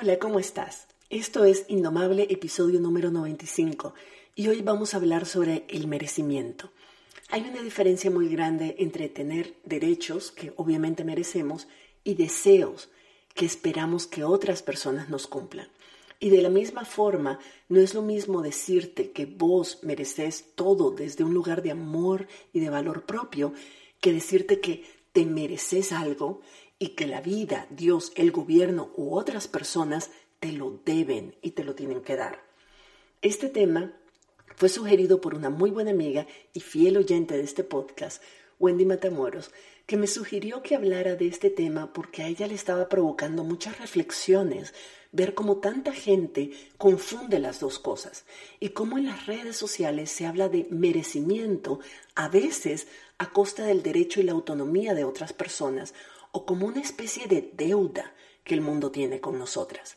Hola, ¿cómo estás? Esto es Indomable, episodio número 95, y hoy vamos a hablar sobre el merecimiento. Hay una diferencia muy grande entre tener derechos, que obviamente merecemos, y deseos, que esperamos que otras personas nos cumplan. Y de la misma forma, no es lo mismo decirte que vos mereces todo desde un lugar de amor y de valor propio, que decirte que te mereces algo y que la vida, Dios, el gobierno u otras personas te lo deben y te lo tienen que dar. Este tema fue sugerido por una muy buena amiga y fiel oyente de este podcast, Wendy Matamoros, que me sugirió que hablara de este tema porque a ella le estaba provocando muchas reflexiones ver cómo tanta gente confunde las dos cosas y cómo en las redes sociales se habla de merecimiento a veces a costa del derecho y la autonomía de otras personas o como una especie de deuda que el mundo tiene con nosotras.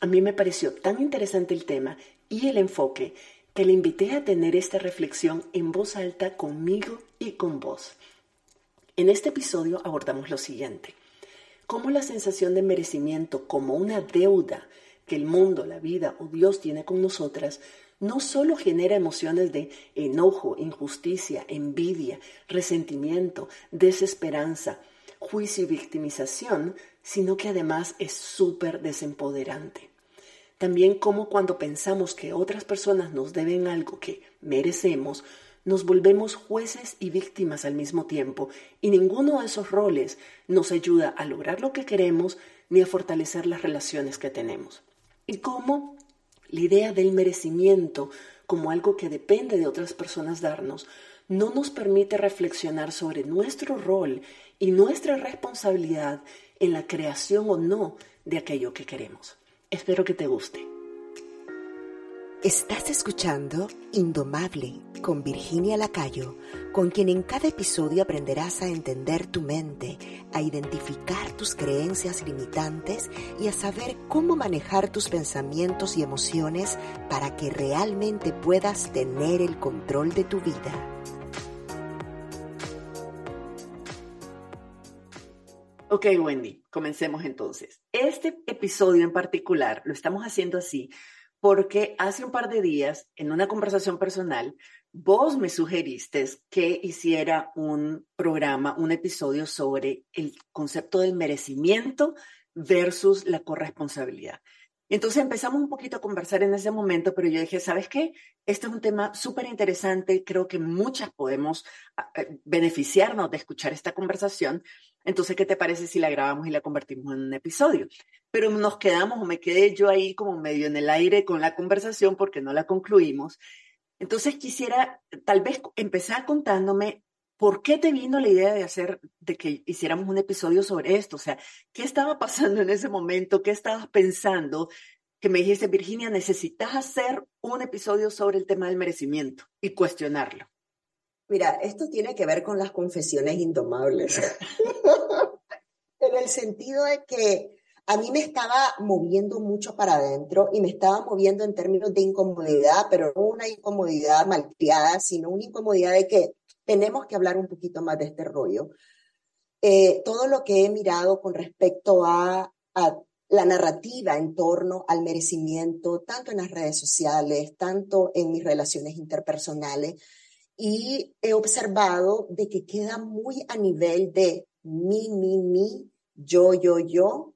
A mí me pareció tan interesante el tema y el enfoque que le invité a tener esta reflexión en voz alta conmigo y con vos. En este episodio abordamos lo siguiente. Cómo la sensación de merecimiento como una deuda que el mundo, la vida o Dios tiene con nosotras no solo genera emociones de enojo, injusticia, envidia, resentimiento, desesperanza, juicio y victimización, sino que además es súper desempoderante. También como cuando pensamos que otras personas nos deben algo que merecemos, nos volvemos jueces y víctimas al mismo tiempo, y ninguno de esos roles nos ayuda a lograr lo que queremos ni a fortalecer las relaciones que tenemos. Y cómo la idea del merecimiento como algo que depende de otras personas darnos no nos permite reflexionar sobre nuestro rol y nuestra responsabilidad en la creación o no de aquello que queremos. Espero que te guste. Estás escuchando Indomable con Virginia Lacayo, con quien en cada episodio aprenderás a entender tu mente, a identificar tus creencias limitantes y a saber cómo manejar tus pensamientos y emociones para que realmente puedas tener el control de tu vida. Ok, Wendy, comencemos entonces. Este episodio en particular lo estamos haciendo así porque hace un par de días, en una conversación personal, vos me sugeriste que hiciera un programa, un episodio sobre el concepto del merecimiento versus la corresponsabilidad. Entonces empezamos un poquito a conversar en ese momento, pero yo dije, ¿sabes qué? Este es un tema súper interesante, creo que muchas podemos ah, eh, beneficiarnos de escuchar esta conversación entonces, ¿qué te parece si la grabamos y la convertimos en un episodio? Pero nos quedamos o me quedé yo ahí como medio en el aire con la conversación porque no la concluimos. Entonces quisiera tal vez empezar contándome por qué te vino la idea de hacer, de que hiciéramos un episodio sobre esto. O sea, ¿qué estaba pasando en ese momento? ¿Qué estabas pensando? Que me dijiste, Virginia, necesitas hacer un episodio sobre el tema del merecimiento y cuestionarlo. Mira, esto tiene que ver con las confesiones indomables. en el sentido de que a mí me estaba moviendo mucho para adentro y me estaba moviendo en términos de incomodidad, pero no una incomodidad malcriada, sino una incomodidad de que tenemos que hablar un poquito más de este rollo. Eh, todo lo que he mirado con respecto a, a la narrativa en torno al merecimiento, tanto en las redes sociales, tanto en mis relaciones interpersonales, y he observado de que queda muy a nivel de mi, mi, mi, yo, yo, yo,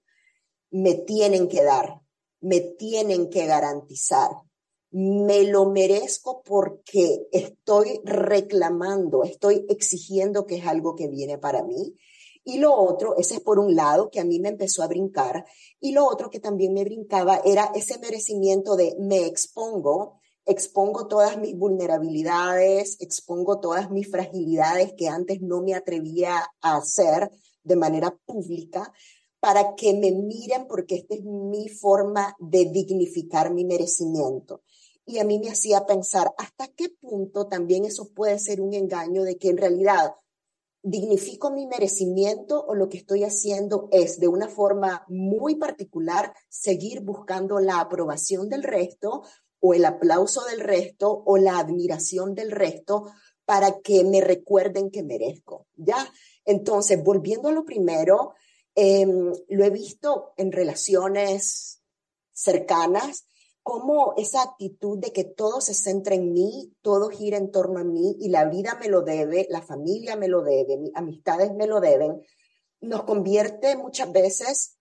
me tienen que dar, me tienen que garantizar, me lo merezco porque estoy reclamando, estoy exigiendo que es algo que viene para mí. Y lo otro, ese es por un lado que a mí me empezó a brincar, y lo otro que también me brincaba era ese merecimiento de me expongo, expongo todas mis vulnerabilidades, expongo todas mis fragilidades que antes no me atrevía a hacer de manera pública para que me miren porque esta es mi forma de dignificar mi merecimiento. Y a mí me hacía pensar hasta qué punto también eso puede ser un engaño de que en realidad dignifico mi merecimiento o lo que estoy haciendo es de una forma muy particular seguir buscando la aprobación del resto o el aplauso del resto o la admiración del resto para que me recuerden que merezco, ¿ya? Entonces, volviendo a lo primero, em, lo he visto en relaciones cercanas, como esa actitud de que todo se centra en mí, todo gira en torno a mí y la vida me lo debe, la familia me lo debe, mis amistades me lo deben, nos convierte muchas veces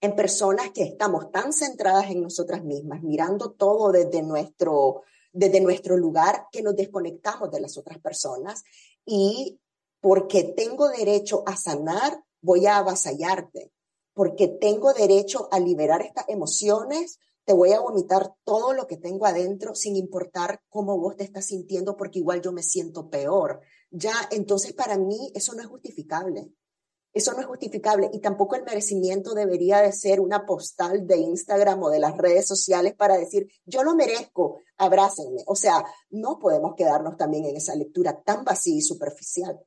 en personas que estamos tan centradas en nosotras mismas, mirando todo desde nuestro, desde nuestro lugar, que nos desconectamos de las otras personas y porque tengo derecho a sanar, voy a avasallarte, porque tengo derecho a liberar estas emociones, te voy a vomitar todo lo que tengo adentro sin importar cómo vos te estás sintiendo, porque igual yo me siento peor. Ya, entonces para mí eso no es justificable. Eso no es justificable y tampoco el merecimiento debería de ser una postal de Instagram o de las redes sociales para decir, yo lo merezco, abrácenme. O sea, no podemos quedarnos también en esa lectura tan vacía y superficial.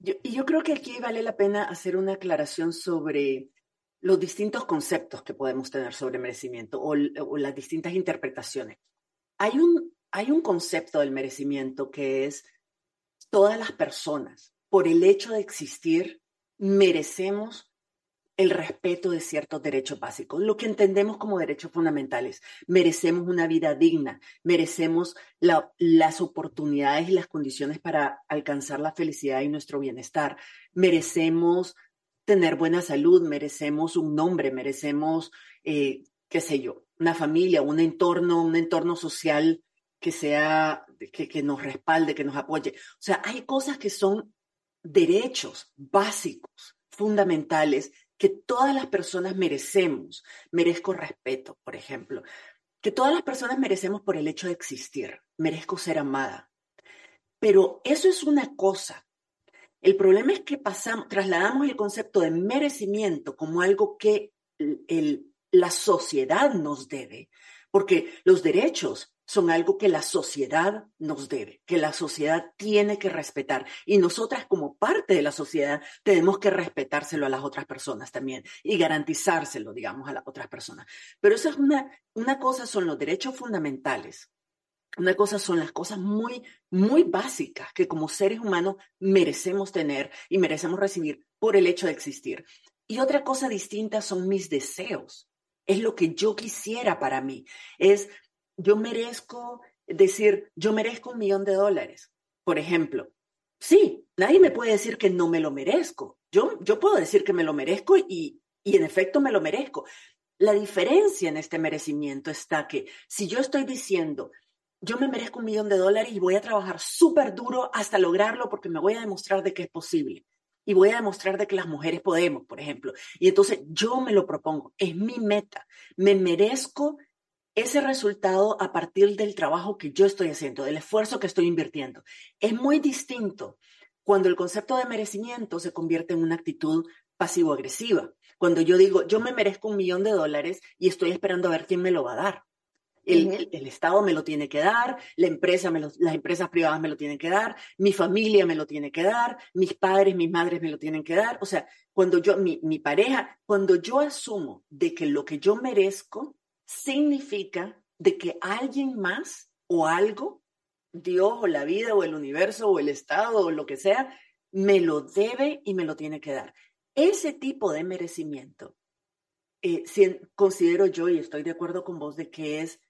y yo creo que aquí vale la pena hacer una aclaración sobre los distintos conceptos que podemos tener sobre merecimiento o, las distintas interpretaciones. Hay un, hay un concepto del merecimiento que es todas las personas, por el hecho de existir, merecemos el respeto de ciertos derechos básicos, lo que entendemos como derechos fundamentales. Merecemos una vida digna, merecemos las oportunidades y las condiciones para alcanzar la felicidad y nuestro bienestar, merecemos tener buena salud, merecemos un nombre, merecemos, eh, qué sé yo, una familia, un entorno, un entorno social que sea, que, que nos respalde, que nos apoye. O sea, hay cosas que son derechos básicos, fundamentales, que todas las personas merecemos. Merezco respeto, por ejemplo, que todas las personas merecemos por el hecho de existir. Merezco ser amada. Pero eso es una cosa. El problema es que pasamos, trasladamos el concepto de merecimiento como algo que la sociedad nos debe, porque los derechos son algo que la sociedad nos debe, que la sociedad tiene que respetar. Y nosotras como parte de la sociedad tenemos que respetárselo a las otras personas también y garantizárselo, digamos, a las otras personas. Pero eso es una, una cosa, son los derechos fundamentales una cosa son las cosas muy, muy básicas que como seres humanos merecemos tener y merecemos recibir por el hecho de existir. Y otra cosa distinta son mis deseos. Es lo que yo quisiera para mí. Es, yo merezco decir, yo merezco un millón de dólares, por ejemplo. Sí, nadie me puede decir que no me lo merezco. Yo, yo puedo decir que me lo merezco y, y en efecto me lo merezco. La diferencia en este merecimiento está que si yo estoy diciendo, yo me merezco un millón de dólares y voy a trabajar súper duro hasta lograrlo porque me voy a demostrar de que es posible. Y voy a demostrar de que las mujeres podemos, por ejemplo. Y entonces yo me lo propongo, es mi meta. Me merezco ese resultado a partir del trabajo que yo estoy haciendo, del esfuerzo que estoy invirtiendo. Es muy distinto cuando el concepto de merecimiento se convierte en una actitud pasivo-agresiva. Cuando yo digo, yo me merezco un millón de dólares y estoy esperando a ver quién me lo va a dar. El, Estado me lo tiene que dar, la empresa me las empresas privadas me lo tienen que dar, mi familia me lo tiene que dar, mis padres, mis madres me lo tienen que dar. O sea, cuando yo, mi, mi pareja, cuando yo asumo de que lo que yo merezco significa de que alguien más o algo, Dios o la vida o el universo o el Estado o lo que sea, me lo debe y me lo tiene que dar. Ese tipo de merecimiento, eh, considero yo, y estoy de acuerdo con vos, de que es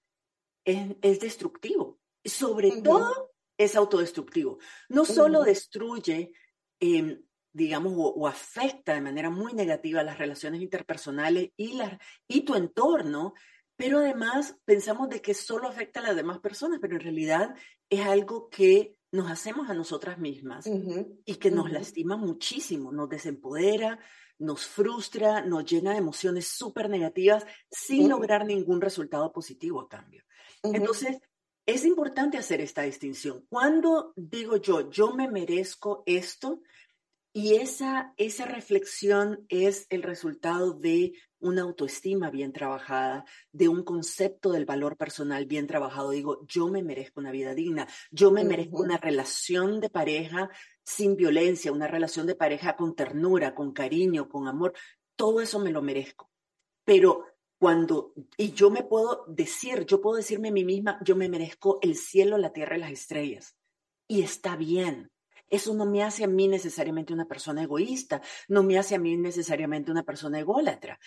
es, destructivo. Sobre todo es autodestructivo. No solo destruye, em, digamos, o, afecta de manera muy negativa las relaciones interpersonales y, la, y tu entorno, pero además pensamos de que solo afecta a las demás personas, pero en realidad es algo que nos hacemos a nosotras mismas y que nos lastima muchísimo, nos desempodera, nos frustra, nos llena de emociones súper negativas sin lograr ningún resultado positivo a cambio. Entonces, es importante hacer esta distinción. Cuando digo yo, yo me merezco esto, y esa, esa reflexión es el resultado de una autoestima bien trabajada, de un concepto del valor personal bien trabajado. Digo, yo me merezco una vida digna, yo me merezco una relación de pareja sin violencia, una relación de pareja con ternura, con cariño, con amor. Todo eso me lo merezco. Pero cuando, y yo me puedo decir, yo puedo decirme a mí misma, yo me merezco el cielo, la tierra y las estrellas. Y está bien. Eso no me hace a mí necesariamente una persona egoísta, no me hace a mí necesariamente una persona ególatra.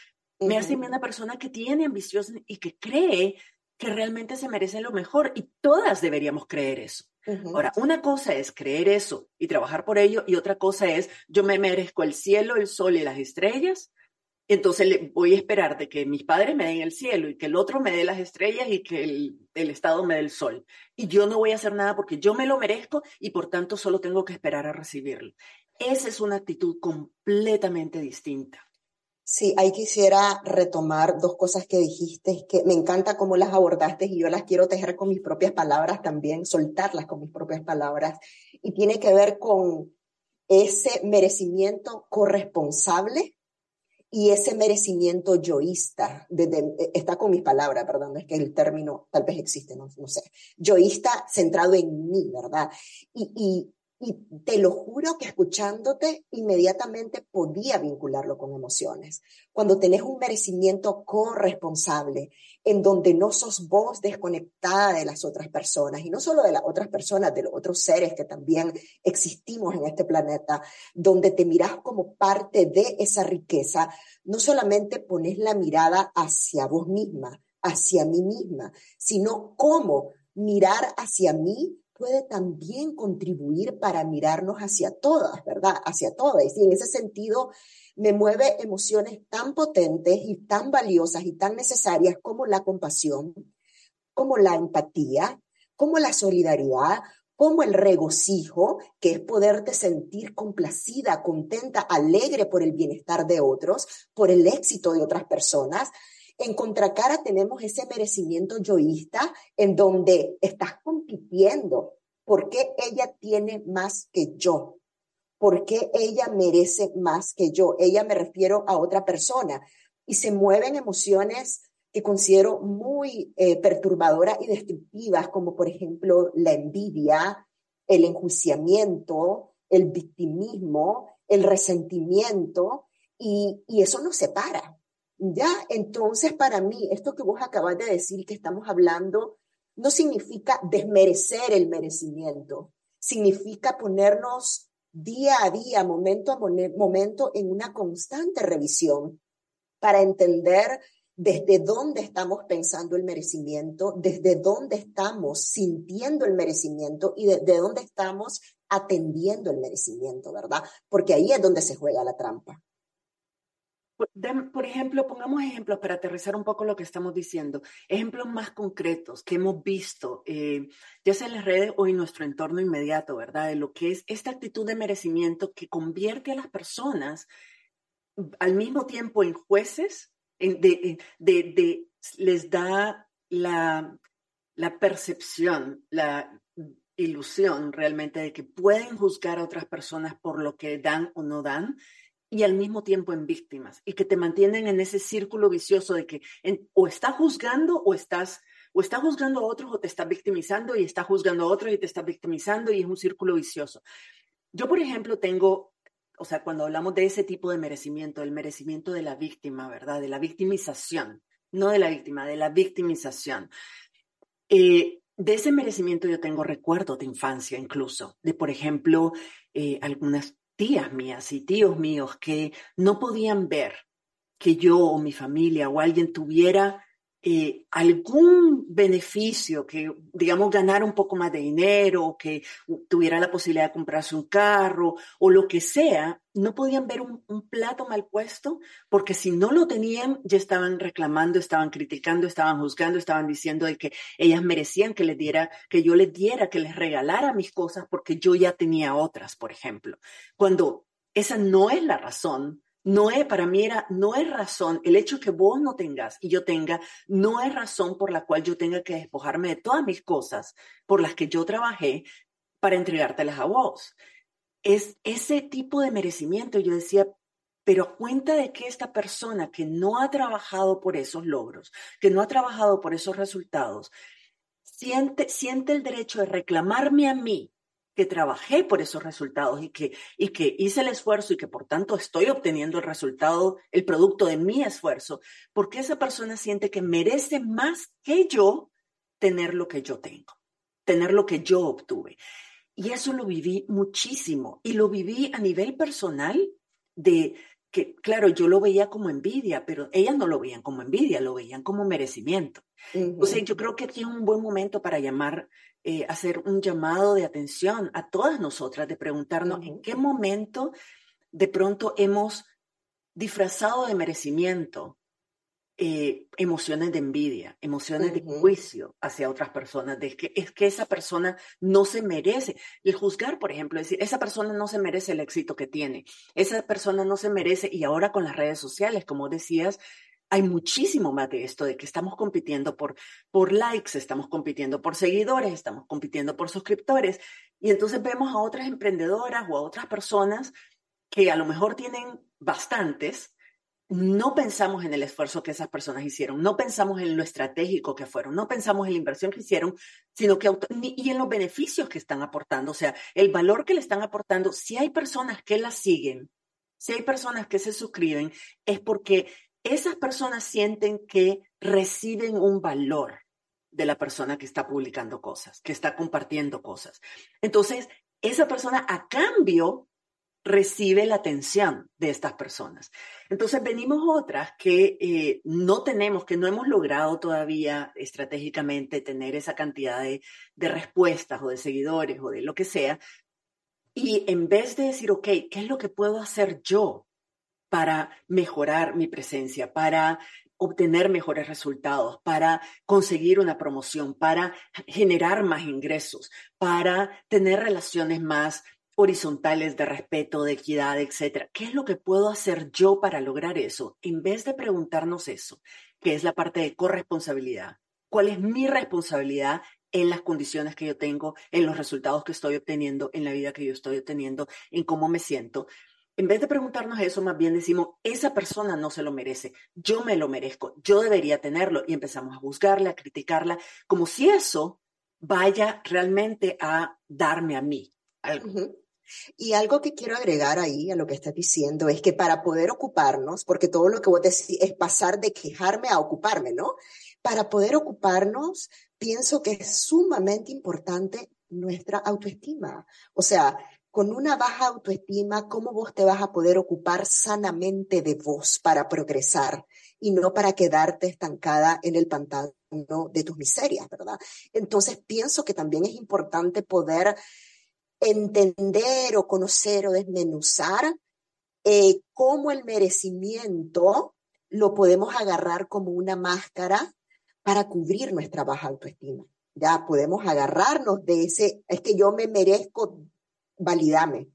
Me hace una persona que tiene ambición y que cree que realmente se merece lo mejor y todas deberíamos creer eso. Ahora, una cosa es creer eso y trabajar por ello y otra cosa es yo me merezco el cielo, el sol y las estrellas. Entonces voy a esperar de que mis padres me den el cielo y que el otro me dé las estrellas y que el, el Estado me dé el sol. Y yo no voy a hacer nada porque yo me lo merezco y por tanto solo tengo que esperar a recibirlo. Esa es una actitud completamente distinta. Sí, ahí quisiera retomar dos cosas que dijiste, que me encanta cómo las abordaste y yo las quiero tejer con mis propias palabras también, soltarlas con mis propias palabras. Y tiene que ver con ese merecimiento corresponsable y ese merecimiento yoísta. está con mis palabras, perdón, es que el término tal vez existe, no, no sé. Yoísta centrado en mí, ¿verdad? Y, y y te lo juro que escuchándote inmediatamente podía vincularlo con emociones. Cuando tenés un merecimiento corresponsable, en donde no sos vos desconectada de las otras personas, y no solo de las otras personas, de los otros seres que también existimos en este planeta, donde te mirás como parte de esa riqueza, no solamente pones la mirada hacia vos misma, hacia mí misma, sino cómo mirar hacia mí puede también contribuir para mirarnos hacia todas, ¿verdad? Hacia todas. Y en ese sentido me mueve emociones tan potentes y tan valiosas y tan necesarias como la compasión, como la empatía, como la solidaridad, como el regocijo, que es poderte sentir complacida, contenta, alegre por el bienestar de otros, por el éxito de otras personas, en contracara tenemos ese merecimiento yoísta en donde estás compitiendo. ¿Por qué ella tiene más que yo? ¿Por qué ella merece más que yo? Ella me refiero a otra persona. Y se mueven emociones que considero muy eh, perturbadoras y destructivas, como por ejemplo la envidia, el enjuiciamiento, el victimismo, el resentimiento, y, y eso nos separa. Ya, entonces para mí, esto que vos acabas de decir, que estamos hablando, no significa desmerecer el merecimiento, significa ponernos día a día, momento a momento, en una constante revisión para entender desde dónde estamos pensando el merecimiento, desde dónde estamos sintiendo el merecimiento y desde dónde estamos atendiendo el merecimiento, ¿verdad? Porque ahí es donde se juega la trampa. Por ejemplo, pongamos ejemplos para aterrizar un poco lo que estamos diciendo, ejemplos más concretos que hemos visto, eh, ya sea en las redes o en nuestro entorno inmediato, ¿verdad? De lo que es esta actitud de merecimiento que convierte a las personas al mismo tiempo en jueces, de, les da la percepción, la ilusión realmente de que pueden juzgar a otras personas por lo que dan o no dan y al mismo tiempo en víctimas y que te mantienen en ese círculo vicioso de que o estás juzgando o estás o está juzgando a otros o te estás victimizando y está juzgando a otros y te estás victimizando y es un círculo vicioso. Yo, por ejemplo, tengo, o sea, cuando hablamos de ese tipo de merecimiento, el merecimiento de la víctima, ¿verdad? De la victimización, no de la víctima, de la victimización. Eh, de ese merecimiento yo tengo recuerdos de infancia incluso, de, por ejemplo, eh, algunas tías mías y tíos míos que no podían ver que yo o mi familia o alguien tuviera eh, algún beneficio, que digamos ganara un poco más de dinero, que tuviera la posibilidad de comprarse un carro o lo que sea, no podían ver un, plato mal puesto porque si no lo tenían ya estaban reclamando, estaban criticando, estaban juzgando, estaban diciendo de que ellas merecían que les diera, que yo les diera, que les regalara mis cosas porque yo ya tenía otras, por ejemplo. Cuando esa no es la razón no es, para mí era, no es razón, el hecho que vos no tengas y yo tenga, no es razón por la cual yo tenga que despojarme de todas mis cosas por las que yo trabajé para entregártelas a vos. Es ese tipo de merecimiento. Yo decía, pero cuenta de que esta persona que no ha trabajado por esos logros, que no ha trabajado por esos resultados, siente, siente el derecho de reclamarme a mí que trabajé por esos resultados y que, y que hice el esfuerzo y que por tanto estoy obteniendo el resultado, el producto de mi esfuerzo, porque esa persona siente que merece más que yo tener lo que yo tengo, tener lo que yo obtuve. Y eso lo viví muchísimo y lo viví a nivel personal de que, claro, yo lo veía como envidia, pero ellas no lo veían como envidia, lo veían como merecimiento. O sea, yo creo que aquí es un buen momento para llamar, eh, hacer un llamado de atención a todas nosotras, de preguntarnos en qué momento de pronto hemos disfrazado de merecimiento eh, emociones de envidia, emociones de juicio hacia otras personas, de que es que esa persona no se merece. El juzgar, por ejemplo, decir, esa persona no se merece el éxito que tiene, esa persona no se merece, y ahora con las redes sociales, como decías, hay muchísimo más de esto, de que estamos compitiendo por, por likes, estamos compitiendo por seguidores, estamos compitiendo por suscriptores, y entonces vemos a otras emprendedoras o a otras personas que a lo mejor tienen bastantes, no pensamos en el esfuerzo que esas personas hicieron, no pensamos en lo estratégico que fueron, no pensamos en la inversión que hicieron, sino que y en los beneficios que están aportando, o sea, el valor que le están aportando. Si hay personas que la siguen, si hay personas que se suscriben, es porque esas personas sienten que reciben un valor de la persona que está publicando cosas, que está compartiendo cosas. Entonces, esa persona a cambio recibe la atención de estas personas. Entonces venimos otras que eh, no tenemos, que no hemos logrado todavía estratégicamente tener esa cantidad de, de, respuestas o de seguidores o de lo que sea. Y en vez de decir, ok, ¿qué es lo que puedo hacer yo para mejorar mi presencia, para obtener mejores resultados, para conseguir una promoción, para generar más ingresos, para tener relaciones más horizontales de respeto, de equidad, etcétera. ¿Qué es lo que puedo hacer yo para lograr eso? En vez de preguntarnos eso, que es la parte de corresponsabilidad, ¿cuál es mi responsabilidad en las condiciones que yo tengo, en los resultados que estoy obteniendo, en la vida que yo estoy obteniendo, en cómo me siento? En vez de preguntarnos eso, más bien decimos, esa persona no se lo merece, yo me lo merezco, yo debería tenerlo y empezamos a juzgarla, a criticarla, como si eso vaya realmente a darme a mí algo. Y algo que quiero agregar ahí a lo que estás diciendo es que para poder ocuparnos, porque todo lo que vos decís es pasar de quejarme a ocuparme, ¿no? Para poder ocuparnos, pienso que es sumamente importante nuestra autoestima. O sea, con una baja autoestima, ¿cómo vos te vas a poder ocupar sanamente de vos para progresar y no para quedarte estancada en el pantano de tus miserias, ¿verdad? Entonces, pienso que también es importante poder entender o conocer o desmenuzar eh, cómo el merecimiento lo podemos agarrar como una máscara para cubrir nuestra baja autoestima. Ya podemos agarrarnos de ese, es que yo me merezco, validame,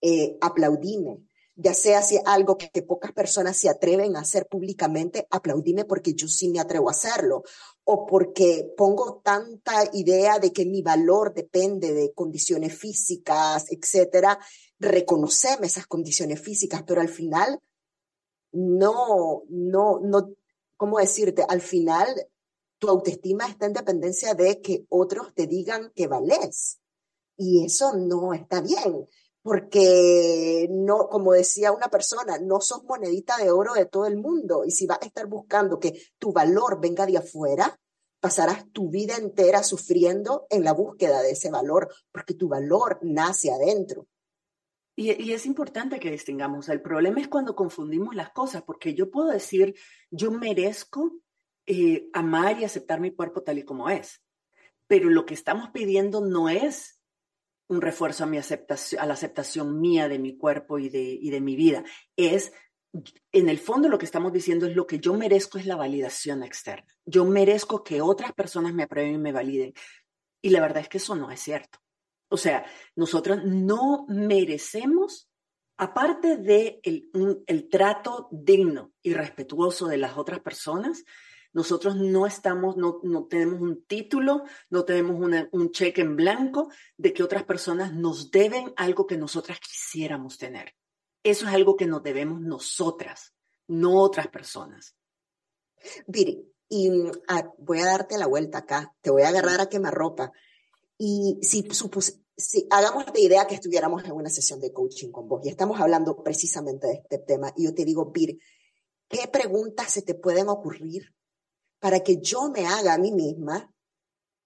eh, aplaudime, ya sea si algo que pocas personas se atreven a hacer públicamente, aplaudime porque yo sí me atrevo a hacerlo, o porque pongo tanta idea de que mi valor depende de condiciones físicas, etcétera, reconoceme esas condiciones físicas, pero al final no, no, no, ¿cómo decirte? Al final tu autoestima está en dependencia de que otros te digan que vales. Y eso no está bien porque no, como decía una persona, no sos monedita de oro de todo el mundo y si vas a estar buscando que tu valor venga de afuera, pasarás tu vida entera sufriendo en la búsqueda de ese valor, porque tu valor nace adentro. Y, es importante que distingamos, el problema es cuando confundimos las cosas, porque yo puedo decir, yo merezco eh, amar y aceptar mi cuerpo tal y como es, pero lo que estamos pidiendo no es un refuerzo a, mi aceptación, a la aceptación mía de mi cuerpo y de, y de mi vida. Es, en el fondo lo que estamos diciendo es lo que yo merezco es la validación externa. Yo merezco que otras personas me aprueben y me validen. Y la verdad es que eso no es cierto. O sea, nosotros no merecemos, aparte de el, trato digno y respetuoso de las otras personas, nosotros no estamos, no, no tenemos un título, no tenemos un cheque en blanco de que otras personas nos deben algo que nosotras quisiéramos tener. Eso es algo que nos debemos nosotras, no otras personas. Viri, y ah, voy a darte la vuelta acá, te voy a agarrar a quemarropa. Y si, si hagamos la idea que estuviéramos en una sesión de coaching con vos y estamos hablando precisamente de este tema, y yo te digo, Viri, ¿qué preguntas se te pueden ocurrir para que yo me haga a mí misma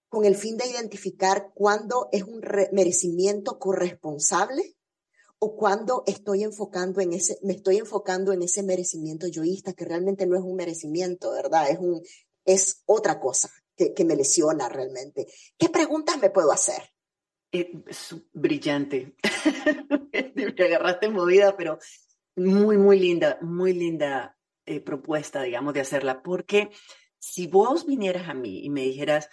con el fin de identificar cuándo es un merecimiento corresponsable o cuando estoy enfocando en ese, me estoy enfocando en ese merecimiento yoísta que realmente no es un merecimiento, ¿verdad? Es un, es otra cosa que, que me lesiona realmente. ¿Qué preguntas me puedo hacer? Eh, brillante. me agarraste movida, pero muy, muy linda, muy linda eh, propuesta, digamos, de hacerla, porque si vos vinieras a mí y me dijeras,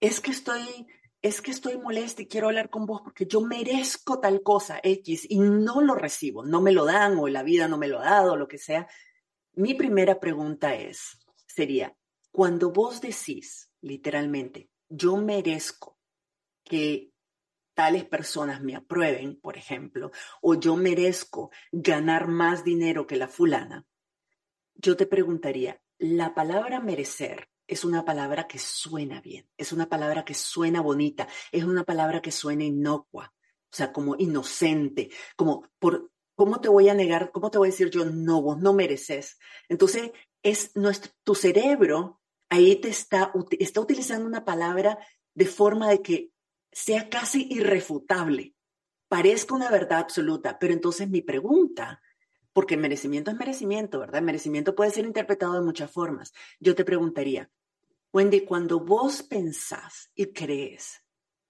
es que estoy, es que estoy molesta y quiero hablar con vos porque yo merezco tal cosa X y no lo recibo, no me lo dan o la vida no me lo ha dado, lo que sea, mi primera pregunta es, sería, cuando vos decís literalmente, yo merezco que tales personas me aprueben, por ejemplo, o yo merezco ganar más dinero que la fulana, yo te preguntaría, la palabra merecer es una palabra que suena bien, es una palabra que suena bonita, es una palabra que suena inocua, o sea, como inocente, como por, ¿cómo te voy a negar? ¿Cómo te voy a decir yo, no, vos no mereces? Entonces, es nuestro, tu cerebro ahí te está, está utilizando una palabra de forma de que sea casi irrefutable, parezca una verdad absoluta, pero entonces mi pregunta porque merecimiento es merecimiento, ¿verdad? Merecimiento puede ser interpretado de muchas formas. Yo te preguntaría, Wendy, cuando vos pensás y crees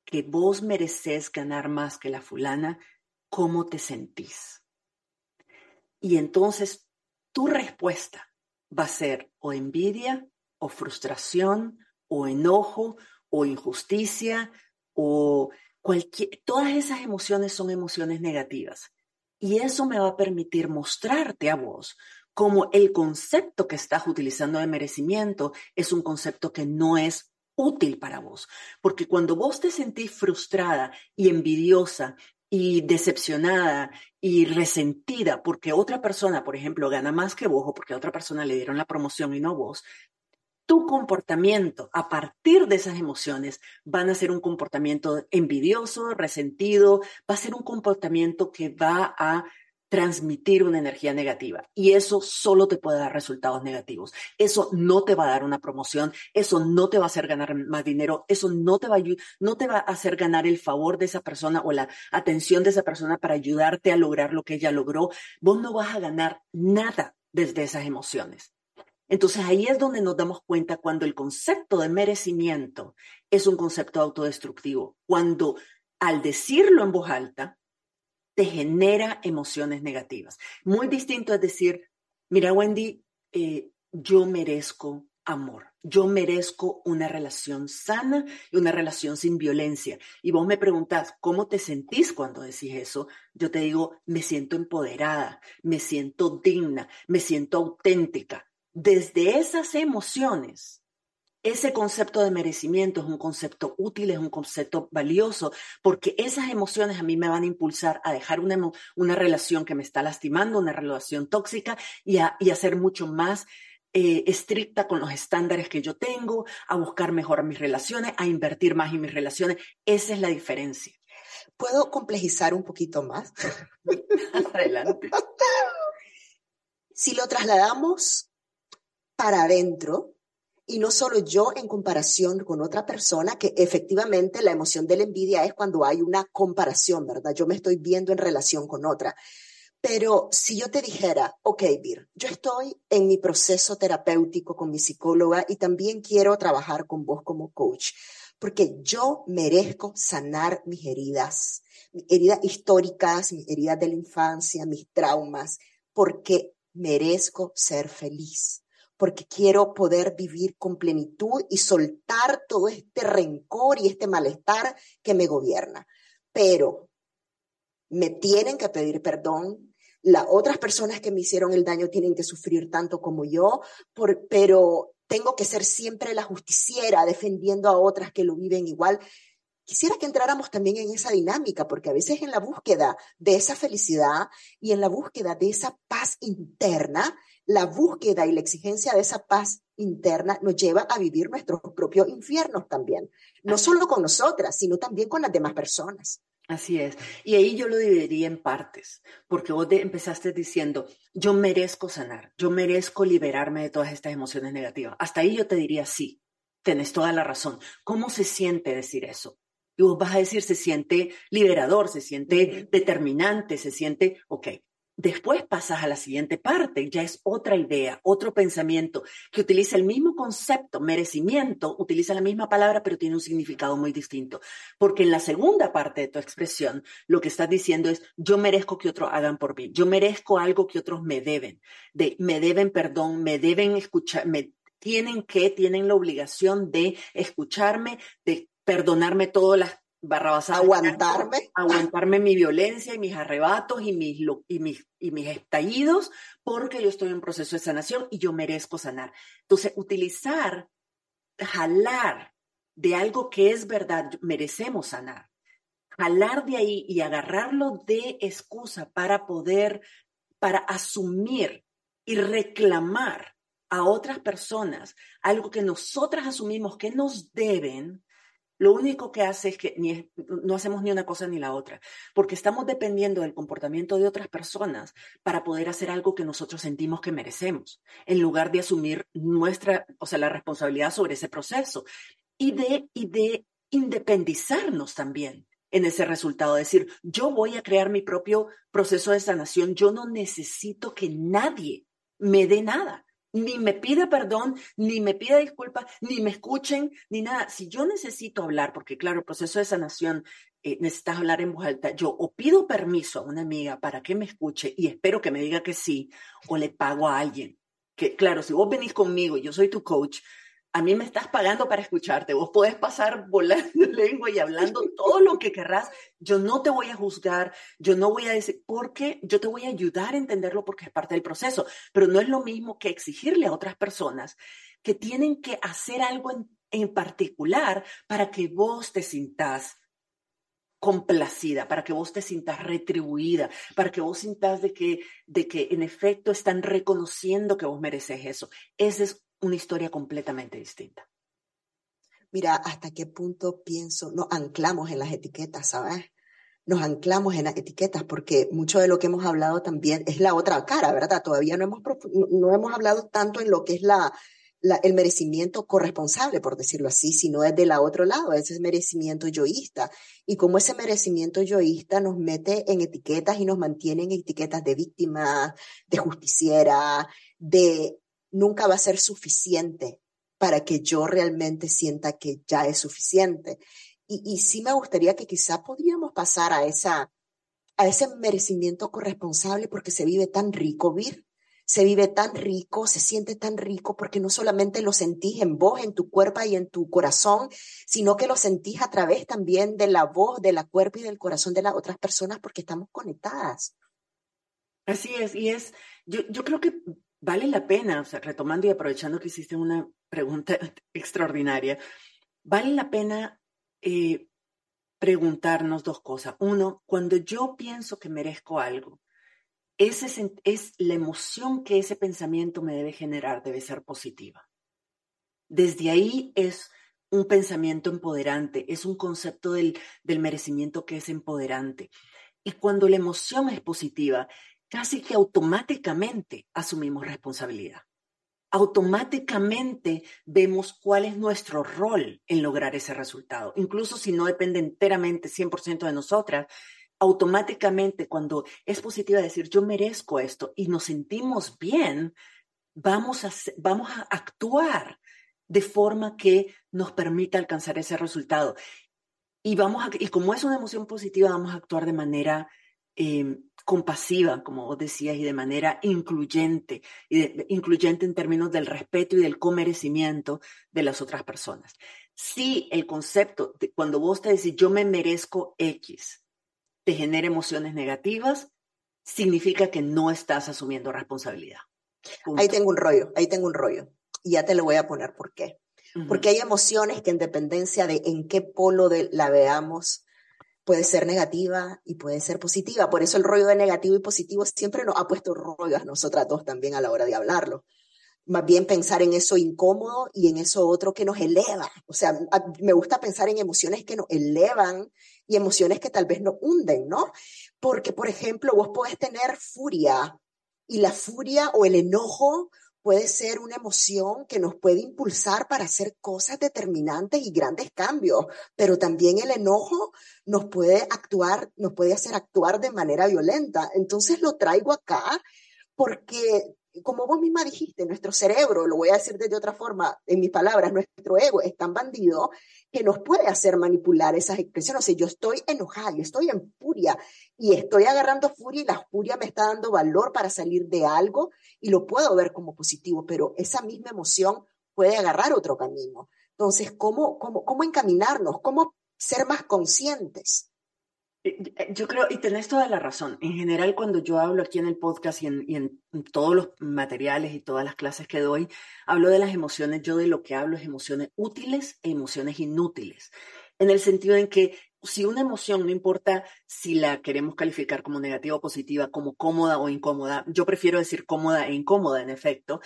que vos mereces ganar más que la fulana, ¿cómo te sentís? Y entonces tu respuesta va a ser o envidia, o frustración, o enojo, o injusticia, o cualquier... Todas esas emociones son emociones negativas. Y eso me va a permitir mostrarte a vos cómo el concepto que estás utilizando de merecimiento es un concepto que no es útil para vos. Porque cuando vos te sentís frustrada y envidiosa y decepcionada y resentida porque otra persona, por ejemplo, gana más que vos o porque otra persona le dieron la promoción y no vos, tu comportamiento a partir de esas emociones van a ser un comportamiento envidioso, resentido, va a ser un comportamiento que va a transmitir una energía negativa y eso solo te puede dar resultados negativos. Eso no te va a dar una promoción, eso no te va a hacer ganar más dinero, eso no te va a, no te va a hacer ganar el favor de esa persona o la atención de esa persona para ayudarte a lograr lo que ella logró. Vos no vas a ganar nada desde esas emociones. Entonces ahí es donde nos damos cuenta cuando el concepto de merecimiento es un concepto autodestructivo, cuando al decirlo en voz alta te genera emociones negativas. Muy distinto es decir, mira Wendy, eh, yo merezco amor, yo merezco una relación sana y una relación sin violencia. Y vos me preguntás, ¿cómo te sentís cuando decís eso? Yo te digo, me siento empoderada, me siento digna, me siento auténtica desde esas emociones, ese concepto de merecimiento es un concepto útil, es un concepto valioso, porque esas emociones a mí me van a impulsar a dejar una, una relación que me está lastimando, una relación tóxica, y a, y ser mucho más eh, estricta con los estándares que yo tengo, a buscar mejorar mis relaciones, a invertir más en mis relaciones. Esa es la diferencia. ¿Puedo complejizar un poquito más? Adelante. Si lo trasladamos para adentro y no solo yo en comparación con otra persona, que efectivamente la emoción de la envidia es cuando hay una comparación, ¿verdad? Yo me estoy viendo en relación con otra. Pero si yo te dijera, ok, Vir, yo estoy en mi proceso terapéutico con mi psicóloga y también quiero trabajar con vos como coach, porque yo merezco sanar mis heridas, mis heridas históricas, mis heridas de la infancia, mis traumas, porque merezco ser feliz porque quiero poder vivir con plenitud y soltar todo este rencor y este malestar que me gobierna. Pero me tienen que pedir perdón. Las otras personas que me hicieron el daño tienen que sufrir tanto como yo, pero tengo que ser siempre la justiciera defendiendo a otras que lo viven igual. Quisiera que entráramos también en esa dinámica, porque a veces en la búsqueda de esa felicidad y en la búsqueda de esa paz interna, la búsqueda y la exigencia de esa paz interna nos lleva a vivir nuestros propios infiernos también, no solo con nosotras, sino también con las demás personas. Así es. Y ahí yo lo dividiría en partes, porque vos empezaste diciendo, yo merezco sanar, yo merezco liberarme de todas estas emociones negativas. Hasta ahí yo te diría, sí, tenés toda la razón. ¿Cómo se siente decir eso? Y vos vas a decir, se siente liberador, se siente determinante, se siente, ok, Después pasas a la siguiente parte, ya es otra idea, otro pensamiento que utiliza el mismo concepto, merecimiento, utiliza la misma palabra, pero tiene un significado muy distinto. Porque en la segunda parte de tu expresión, lo que estás diciendo es, yo merezco que otros hagan por mí, yo merezco algo que otros me deben, de, me deben perdón, me deben escuchar, me tienen que, tienen la obligación de escucharme, de perdonarme todas las barrabasadas. Aguantarme. Aguantarme mi violencia y mis arrebatos y mis, y, mis, y mis estallidos, porque yo estoy en proceso de sanación y yo merezco sanar. Entonces, utilizar, jalar de algo que es verdad, merecemos sanar. Jalar de ahí y agarrarlo de excusa para poder, para asumir y reclamar a otras personas algo que nosotras asumimos que nos deben, lo único que hace es que no hacemos ni una cosa ni la otra, porque estamos dependiendo del comportamiento de otras personas para poder hacer algo que nosotros sentimos que merecemos, en lugar de asumir nuestra, o sea, la responsabilidad sobre ese proceso y de, y de independizarnos también en ese resultado, decir, yo voy a crear mi propio proceso de sanación, yo no necesito que nadie me dé nada ni me pida perdón, ni me pida disculpas, ni me escuchen, ni nada. Si yo necesito hablar, porque claro, el proceso de sanación eh, necesitas hablar en voz alta, yo o pido permiso a una amiga para que me escuche y espero que me diga que sí, o le pago a alguien. Que claro, si vos venís conmigo yo soy tu coach, a mí me estás pagando para escucharte. Vos podés pasar volando lengua y hablando todo lo que querrás. Yo no te voy a juzgar, yo no voy a decir, porque yo te voy a ayudar a entenderlo porque es parte del proceso. Pero no es lo mismo que exigirle a otras personas que tienen que hacer algo en, en particular para que vos te sintas complacida, para que vos te sintas retribuida, para que vos sintas de que, de que en efecto están reconociendo que vos mereces eso. Ese es una historia completamente distinta. Mira, hasta qué punto pienso, nos anclamos en las etiquetas, ¿sabes? Nos anclamos en las etiquetas porque mucho de lo que hemos hablado también es la otra cara, ¿verdad? Todavía no hemos, no hemos hablado tanto en lo que es la, el merecimiento corresponsable, por decirlo así, sino desde la otro lado, ese merecimiento yoísta. Y como ese merecimiento yoísta nos mete en etiquetas y nos mantiene en etiquetas de víctima, de justiciera, de nunca va a ser suficiente para que yo realmente sienta que ya es suficiente. Y, y sí me gustaría que quizá podríamos pasar a, esa, a ese merecimiento corresponsable porque se vive tan rico, Vir. Se vive tan rico, se siente tan rico porque no solamente lo sentís en vos, en tu cuerpo y en tu corazón, sino que lo sentís a través también de la voz, de la cuerpo y del corazón de las otras personas porque estamos conectadas. Así es, y es, yo, yo creo que vale la pena, retomando y aprovechando que hiciste una pregunta extraordinaria, vale la pena eh, preguntarnos dos cosas. Uno, cuando yo pienso que merezco algo, ese es la emoción que ese pensamiento me debe generar, debe ser positiva. Desde ahí es un pensamiento empoderante, es un concepto del merecimiento que es empoderante. Y cuando la emoción es positiva, casi que automáticamente asumimos responsabilidad. Automáticamente vemos cuál es nuestro rol en lograr ese resultado. Incluso si no depende enteramente 100% de nosotras, automáticamente cuando es positiva decir yo merezco esto y nos sentimos bien, vamos a, vamos a actuar de forma que nos permita alcanzar ese resultado. Y, vamos a, y como es una emoción positiva, vamos a actuar de manera Em, compasiva, como vos decías, y de manera incluyente, y incluyente en términos del respeto y del comerecimiento de las otras personas. Si el concepto, de, cuando vos te decís yo me merezco X, te genera emociones negativas, significa que no estás asumiendo responsabilidad. Ahí tengo un rollo, ahí tengo un rollo. Y ya te lo voy a poner por qué. Porque hay emociones que en dependencia de en qué polo de la veamos, puede ser negativa y puede ser positiva. Por eso el rollo de negativo y positivo siempre nos ha puesto rollo a nosotras dos también a la hora de hablarlo. Más bien pensar en eso incómodo y en eso otro que nos eleva. O sea, me gusta pensar en emociones que nos elevan y emociones que tal vez nos hunden, ¿no? Porque, por ejemplo, vos podés tener furia y la furia o el enojo puede ser una emoción que nos puede impulsar para hacer cosas determinantes y grandes cambios, pero también el enojo nos puede actuar, nos puede hacer actuar de manera violenta. Entonces lo traigo acá porque como vos misma dijiste, nuestro cerebro, lo voy a decir de otra forma, en mis palabras, nuestro ego es tan bandido que nos puede hacer manipular esas expresiones. O sea, yo estoy enojada, yo estoy en furia y estoy agarrando furia y la furia me está dando valor para salir de algo y lo puedo ver como positivo, pero esa misma emoción puede agarrar otro camino. Entonces, ¿cómo, cómo, cómo encaminarnos? ¿Cómo ser más conscientes? Eh, yo creo, y tenés toda la razón. En general, cuando yo hablo aquí en el podcast y en, todos los materiales y todas las clases que doy, hablo de las emociones. Yo de lo que hablo es emociones útiles e emociones inútiles. En el sentido en que si una emoción, no importa si la queremos calificar como negativa o positiva, como cómoda o incómoda, yo prefiero decir cómoda e incómoda, en efecto,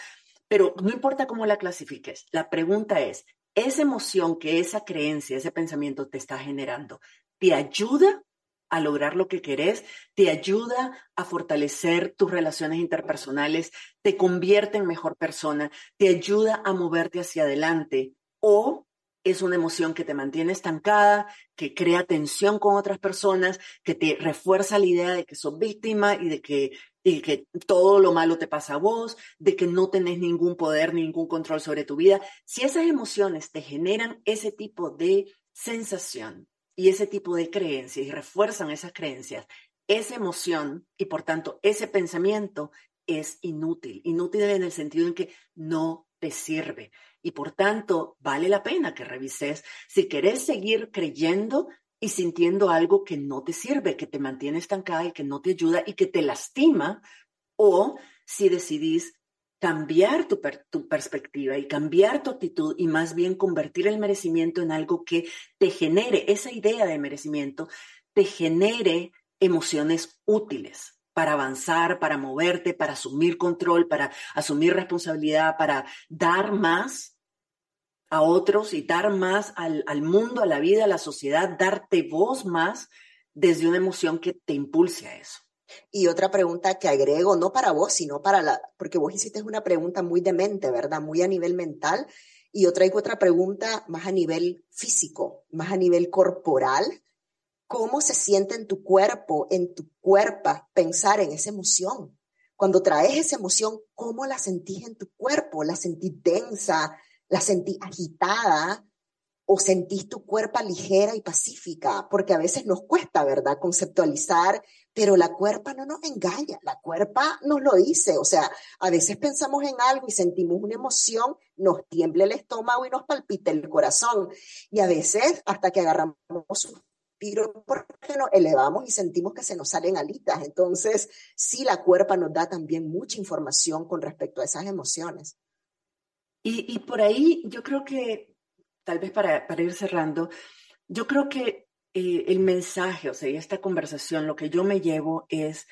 pero no importa cómo la clasifiques. La pregunta es, ¿esa emoción que esa creencia, ese pensamiento te está generando, te ayuda a lograr lo que querés, te ayuda a fortalecer tus relaciones interpersonales, te convierte en mejor persona, te ayuda a moverte hacia adelante o es una emoción que te mantiene estancada, que crea tensión con otras personas, que te refuerza la idea de que sos víctima y de que, y que todo lo malo te pasa a vos, de que no tenés ningún poder, ningún control sobre tu vida. Si esas emociones te generan ese tipo de sensación, y ese tipo de creencias y refuerzan esas creencias, esa emoción y por tanto ese pensamiento es inútil. Inútil en el sentido en que no te sirve. Y por tanto, vale la pena que revises si querés seguir creyendo y sintiendo algo que no te sirve, que te mantiene estancada y que no te ayuda y que te lastima, o si decidís cambiar tu, perspectiva y cambiar tu actitud y más bien convertir el merecimiento en algo que te genere, esa idea de merecimiento, te genere emociones útiles para avanzar, para moverte, para asumir control, para asumir responsabilidad, para dar más a otros y dar más al, al mundo, a la vida, a la sociedad, darte voz más desde una emoción que te impulse a eso. Y otra pregunta que agrego, no para vos, sino para la, porque vos hiciste una pregunta muy de mente, ¿verdad? Muy a nivel mental. Y yo traigo otra pregunta más a nivel físico, más a nivel corporal. ¿Cómo se siente en tu cuerpo, en tu cuerpo, pensar en esa emoción? Cuando traes esa emoción, ¿cómo la sentís en tu cuerpo? ¿La sentís densa? ¿La sentís agitada? o sentís tu cuerpo ligera y pacífica, porque a veces nos cuesta, ¿verdad?, conceptualizar, pero la cuerpa no nos engaña, la cuerpa nos lo dice, o sea, a veces pensamos en algo y sentimos una emoción, nos tiembla el estómago y nos palpita el corazón, y a veces hasta que agarramos un tiro porque nos elevamos y sentimos que se nos salen alitas, entonces sí, la cuerpa nos da también mucha información con respecto a esas emociones. Y, y por ahí yo creo que tal vez para, ir cerrando, yo creo que eh, el mensaje, o sea, esta conversación, lo que yo me llevo es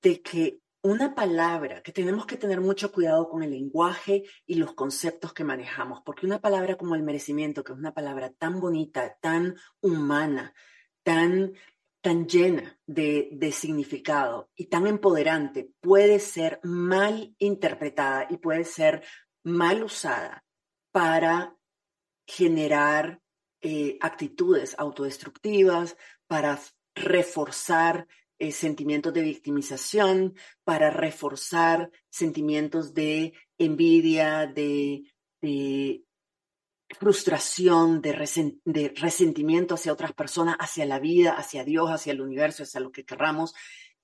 de que una palabra, que tenemos que tener mucho cuidado con el lenguaje y los conceptos que manejamos, porque una palabra como el merecimiento, que es una palabra tan bonita, tan humana, tan, tan llena de, de significado y tan empoderante, puede ser mal interpretada y puede ser mal usada para generar eh, actitudes autodestructivas, para reforzar eh, sentimientos de victimización, para reforzar sentimientos de envidia, de, frustración, de, de, resentimiento hacia otras personas, hacia la vida, hacia Dios, hacia el universo, hacia lo que querramos.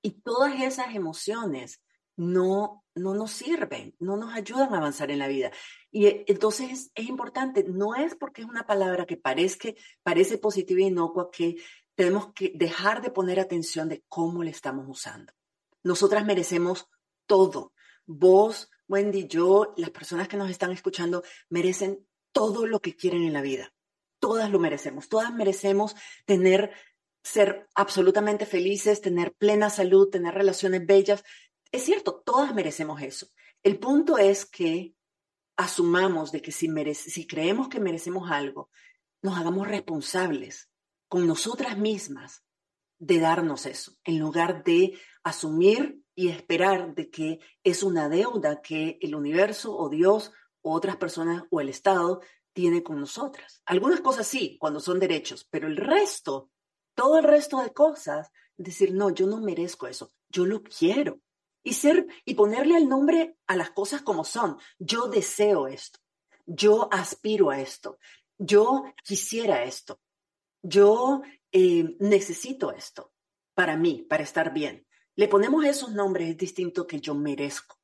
Y todas esas emociones no, no nos sirven, no nos ayudan a avanzar en la vida. Y eh, entonces es importante, no es porque es una palabra que parezca, parece positiva y inocua que tenemos que dejar de poner atención de cómo le estamos usando. Nosotras merecemos todo. Vos, Wendy, yo, las personas que nos están escuchando merecen todo lo que quieren en la vida. Todas lo merecemos. Todas merecemos tener, ser absolutamente felices, tener plena salud, tener relaciones bellas, es cierto, todas merecemos eso. El punto es que asumamos de que si, creemos que merecemos algo, nos hagamos responsables con nosotras mismas de darnos eso, en lugar de asumir y esperar de que es una deuda que el universo o Dios o otras personas o el Estado tiene con nosotras. Algunas cosas sí, cuando son derechos, pero el resto, todo el resto de cosas, decir, no, yo no merezco eso, yo lo quiero. Y ser y ponerle el nombre a las cosas como son. Yo deseo esto. Yo aspiro a esto. Yo quisiera esto. Yo eh, necesito esto para mí, para estar bien. Le ponemos esos nombres, es distinto que yo merezco.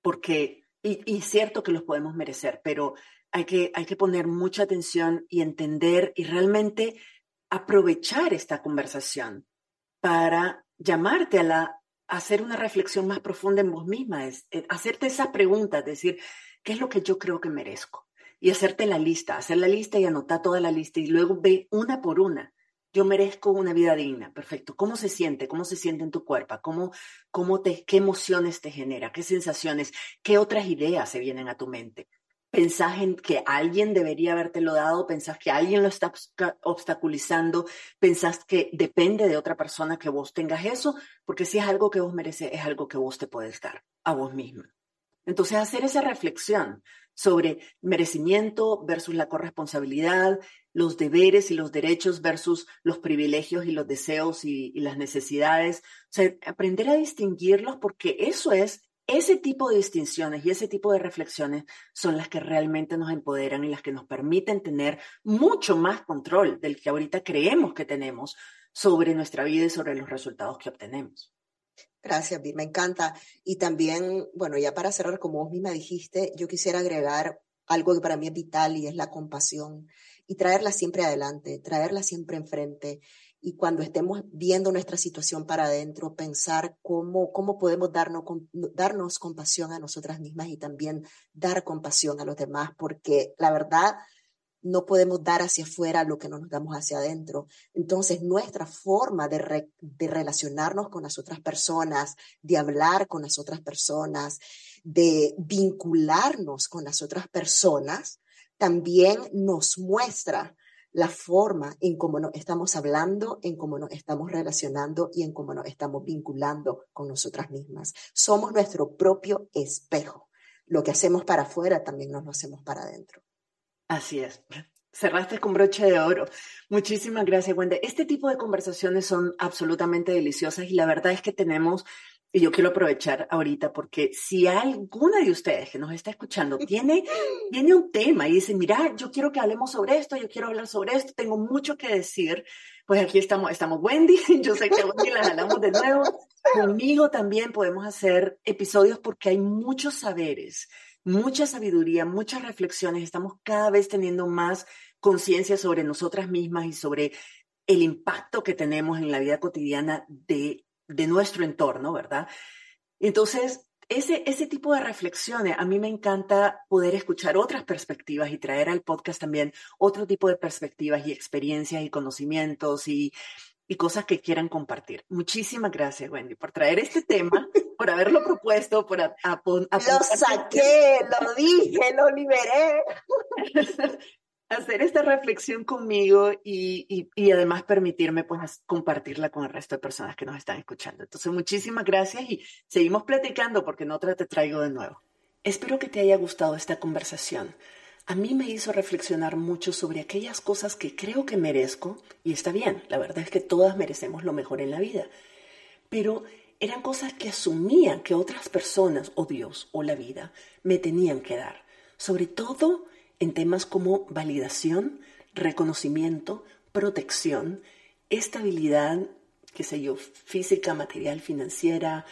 Porque, y, y cierto que los podemos merecer, pero hay que, hay que poner mucha atención y entender y realmente aprovechar esta conversación para llamarte a, la, hacer una reflexión más profunda en vos misma, es, eh, hacerte esa pregunta, decir, ¿qué es lo que yo creo que merezco? Y hacerte la lista, hacer la lista y anotar toda la lista y luego ve una por una. Yo merezco una vida digna, perfecto. ¿Cómo se siente? ¿Cómo se siente en tu cuerpo? ¿Cómo, cómo te, ¿Qué emociones te genera? ¿Qué sensaciones? ¿Qué otras ideas se vienen a tu mente? Pensás en que alguien debería habértelo dado, pensás que alguien lo está obstaculizando, pensás que depende de otra persona que vos tengas eso, porque si es algo que vos mereces, es algo que vos te puedes dar a vos misma. Entonces, hacer esa reflexión sobre merecimiento versus la corresponsabilidad, los deberes y los derechos versus los privilegios y los deseos y, y las necesidades. O sea, aprender a distinguirlos porque eso es ese tipo de distinciones y ese tipo de reflexiones son las que realmente nos empoderan y las que nos permiten tener mucho más control del que ahorita creemos que tenemos sobre nuestra vida y sobre los resultados que obtenemos. Gracias, Vi, me encanta. Y también, bueno, ya para cerrar, como vos misma dijiste, yo quisiera agregar algo que para mí es vital y es la compasión y traerla siempre adelante, traerla siempre enfrente y cuando estemos viendo nuestra situación para adentro, pensar cómo, cómo podemos darnos, darnos compasión a nosotras mismas y también dar compasión a los demás, porque la verdad no podemos dar hacia afuera lo que no nos damos hacia adentro. Entonces, nuestra forma de, de relacionarnos con las otras personas, de hablar con las otras personas, de vincularnos con las otras personas, también nos muestra la forma en cómo nos estamos hablando, en cómo nos estamos relacionando y en cómo nos estamos vinculando con nosotras mismas. Somos nuestro propio espejo. Lo que hacemos para afuera también nos lo hacemos para adentro. Así es. Cerraste con broche de oro. Muchísimas gracias, Wendy. Este tipo de conversaciones son absolutamente deliciosas y la verdad es que tenemos y yo quiero aprovechar ahorita porque si alguna de ustedes que nos está escuchando tiene, tiene un tema y dice, mira, yo quiero que hablemos sobre esto, yo quiero hablar sobre esto, tengo mucho que decir, pues aquí estamos, estamos Wendy, yo sé que Wendy la hablamos de nuevo. Conmigo también podemos hacer episodios porque hay muchos saberes, mucha sabiduría, muchas reflexiones, estamos cada vez teniendo más conciencia sobre nosotras mismas y sobre el impacto que tenemos en la vida cotidiana de de nuestro entorno, ¿verdad? Entonces, ese, ese tipo de reflexiones, a mí me encanta poder escuchar otras perspectivas y traer al podcast también otro tipo de perspectivas y experiencias y conocimientos y, y cosas que quieran compartir. Muchísimas gracias, Wendy, por traer este tema, por haberlo propuesto, por a, Lo saqué, lo dije, lo liberé. hacer esta reflexión conmigo y, además permitirme pues compartirla con el resto de personas que nos están escuchando. Entonces, muchísimas gracias y seguimos platicando porque en otra te traigo de nuevo. Espero que te haya gustado esta conversación. A mí me hizo reflexionar mucho sobre aquellas cosas que creo que merezco y está bien, la verdad es que todas merecemos lo mejor en la vida, pero eran cosas que asumían que otras personas o Dios o la vida me tenían que dar, sobre todo en temas como validación, reconocimiento, protección, estabilidad, qué sé yo, física, material, financiera,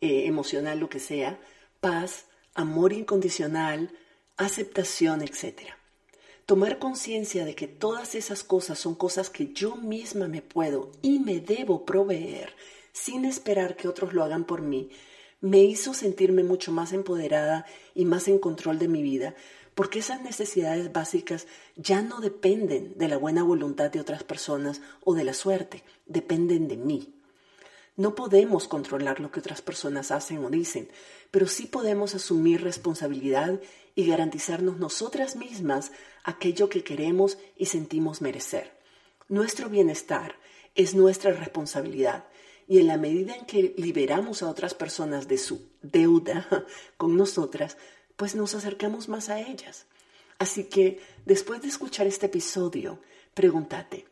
eh, emocional, lo que sea, paz, amor incondicional, aceptación, etc. Tomar conciencia de que todas esas cosas son cosas que yo misma me puedo y me debo proveer sin esperar que otros lo hagan por mí, me hizo sentirme mucho más empoderada y más en control de mi vida, porque esas necesidades básicas ya no dependen de la buena voluntad de otras personas o de la suerte, dependen de mí. No podemos controlar lo que otras personas hacen o dicen, pero sí podemos asumir responsabilidad y garantizarnos nosotras mismas aquello que queremos y sentimos merecer. Nuestro bienestar es nuestra responsabilidad Y en la medida en que liberamos a otras personas de su deuda con nosotras, pues nos acercamos más a ellas. Así que después de escuchar este episodio, pregúntate,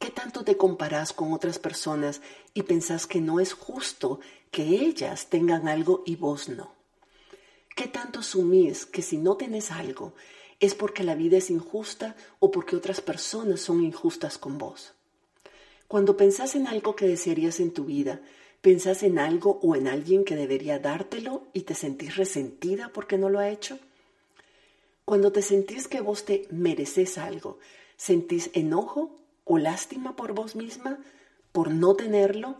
¿qué tanto te comparas con otras personas y pensás que no es justo que ellas tengan algo y vos no? ¿Qué tanto asumís que si no tenés algo es porque la vida es injusta o porque otras personas son injustas con vos? Cuando pensás en algo que desearías en tu vida, ¿pensás en algo o en alguien que debería dártelo y te sentís resentida porque no lo ha hecho? Cuando te sentís que vos te mereces algo, ¿sentís enojo o lástima por vos misma por no tenerlo?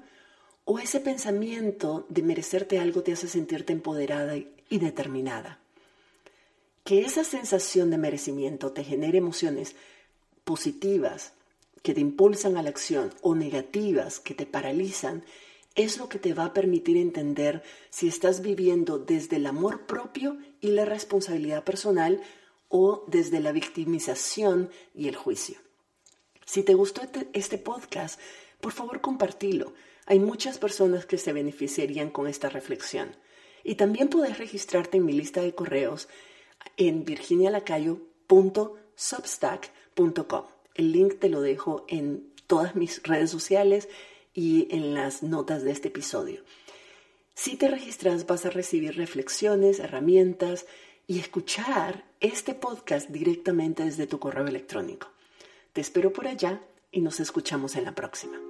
¿O ese pensamiento de merecerte algo te hace sentirte empoderada y determinada? Que esa sensación de merecimiento te genere emociones positivas, que te impulsan a la acción o negativas que te paralizan, es lo que te va a permitir entender si estás viviendo desde el amor propio y la responsabilidad personal o desde la victimización y el juicio. Si te gustó este, este podcast, por favor compartilo. Hay muchas personas que se beneficiarían con esta reflexión. Y también puedes registrarte en mi lista de correos en virginialacayo.substack.com. El link te lo dejo en todas mis redes sociales y en las notas de este episodio. Si te registras vas a recibir reflexiones, herramientas y escuchar este podcast directamente desde tu correo electrónico. Te espero por allá y nos escuchamos en la próxima.